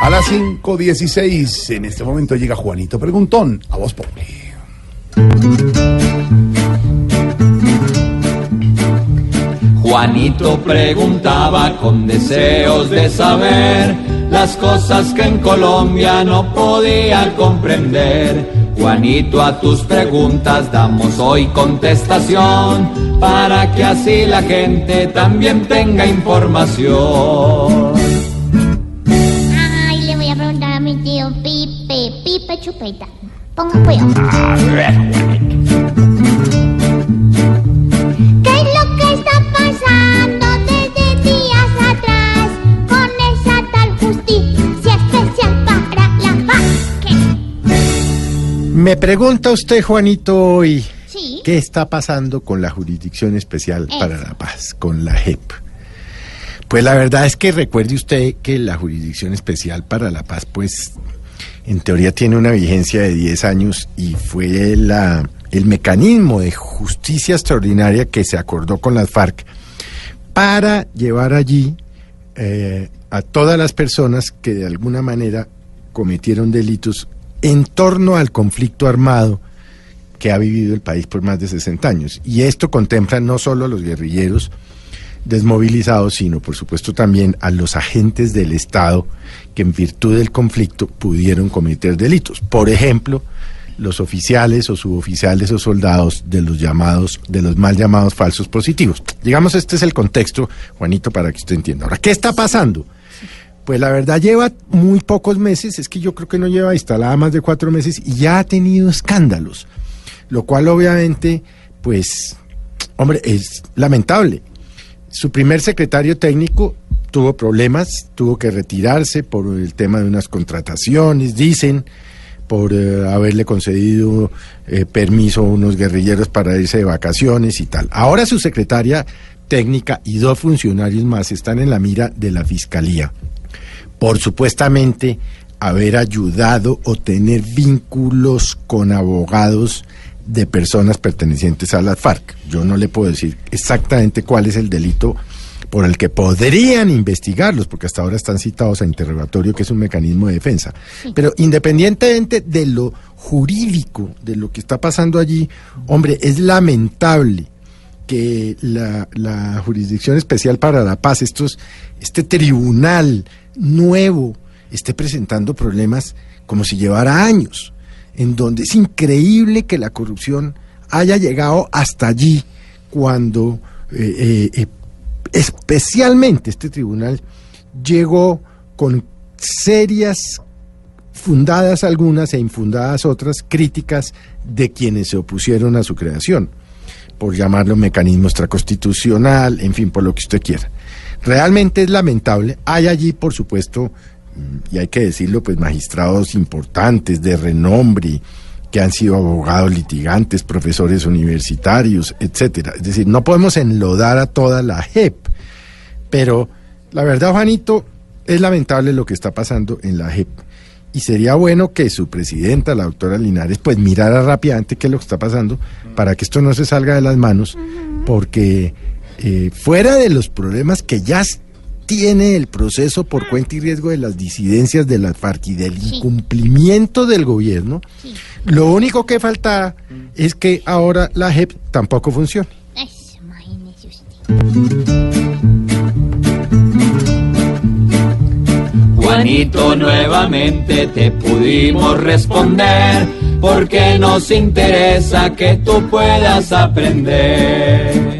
A las 5.16 en este momento llega Juanito Preguntón a Voz Populi. Juanito preguntaba con deseos de saber las cosas que en Colombia no podía comprender. Juanito, a tus preguntas damos hoy contestación para que así la gente también tenga información. Pipe, Pipe Chupeta. Ponga cuidado. ¿Qué es lo que está pasando desde días atrás con esa tal justicia especial para la paz? ¿Qué? Me pregunta usted, Juanito, hoy, Sí. ¿qué está pasando con la Jurisdicción Especial para la Paz, con la JEP? Pues la verdad es que recuerde usted que la Jurisdicción Especial para la Paz, pues, en teoría tiene una vigencia de 10 años y fue la, el mecanismo de justicia extraordinaria que se acordó con las FARC para llevar allí eh, a todas las personas que de alguna manera cometieron delitos en torno al conflicto armado que ha vivido el país por más de 60 años. Y esto contempla no solo a los guerrilleros desmovilizados, sino por supuesto también a los agentes del Estado que en virtud del conflicto pudieron cometer delitos. Por ejemplo, los oficiales o suboficiales o soldados de los llamados, de los mal llamados falsos positivos. Digamos, este es el contexto, Juanito, para que usted entienda. Ahora, ¿qué está pasando? Pues la verdad lleva muy pocos meses, es que yo creo que no lleva instalada más de cuatro meses y ya ha tenido escándalos, lo cual obviamente, pues, hombre, es lamentable. Su primer secretario técnico tuvo problemas, tuvo que retirarse por el tema de unas contrataciones, dicen, por eh, haberle concedido eh, permiso a unos guerrilleros para irse de vacaciones y tal. Ahora su secretaria técnica y dos funcionarios más están en la mira de la fiscalía por supuestamente haber ayudado o tener vínculos con abogados de personas pertenecientes a las FARC. Yo no le puedo decir exactamente cuál es el delito por el que podrían investigarlos, porque hasta ahora están citados a interrogatorio, que es un mecanismo de defensa. Pero independientemente de lo jurídico, de lo que está pasando allí, hombre, es lamentable que la, la Jurisdicción Especial para la Paz, estos, este tribunal nuevo, esté presentando problemas como si llevara años, en donde es increíble que la corrupción haya llegado hasta allí cuando eh, eh, eh, especialmente este tribunal llegó con serias fundadas algunas e infundadas otras críticas de quienes se opusieron a su creación por llamarlo mecanismo extraconstitucional, en fin, por lo que usted quiera. Realmente es lamentable. Hay allí, por supuesto, y hay que decirlo, pues magistrados importantes, de renombre, que han sido abogados litigantes, profesores universitarios, etcétera. Es decir, no podemos enlodar a toda la JEP, pero la verdad, Juanito, es lamentable lo que está pasando en la JEP. Y sería bueno que su presidenta, la doctora Linares, pues mirara rápidamente qué es lo que está pasando para que esto no se salga de las manos, porque eh, fuera de los problemas que ya s- tiene el proceso por cuenta y riesgo de las disidencias de las FARC y del Sí. incumplimiento del gobierno, lo único que falta es que ahora la JEP tampoco funcione. Juanito, nuevamente te pudimos responder porque nos interesa que tú puedas aprender.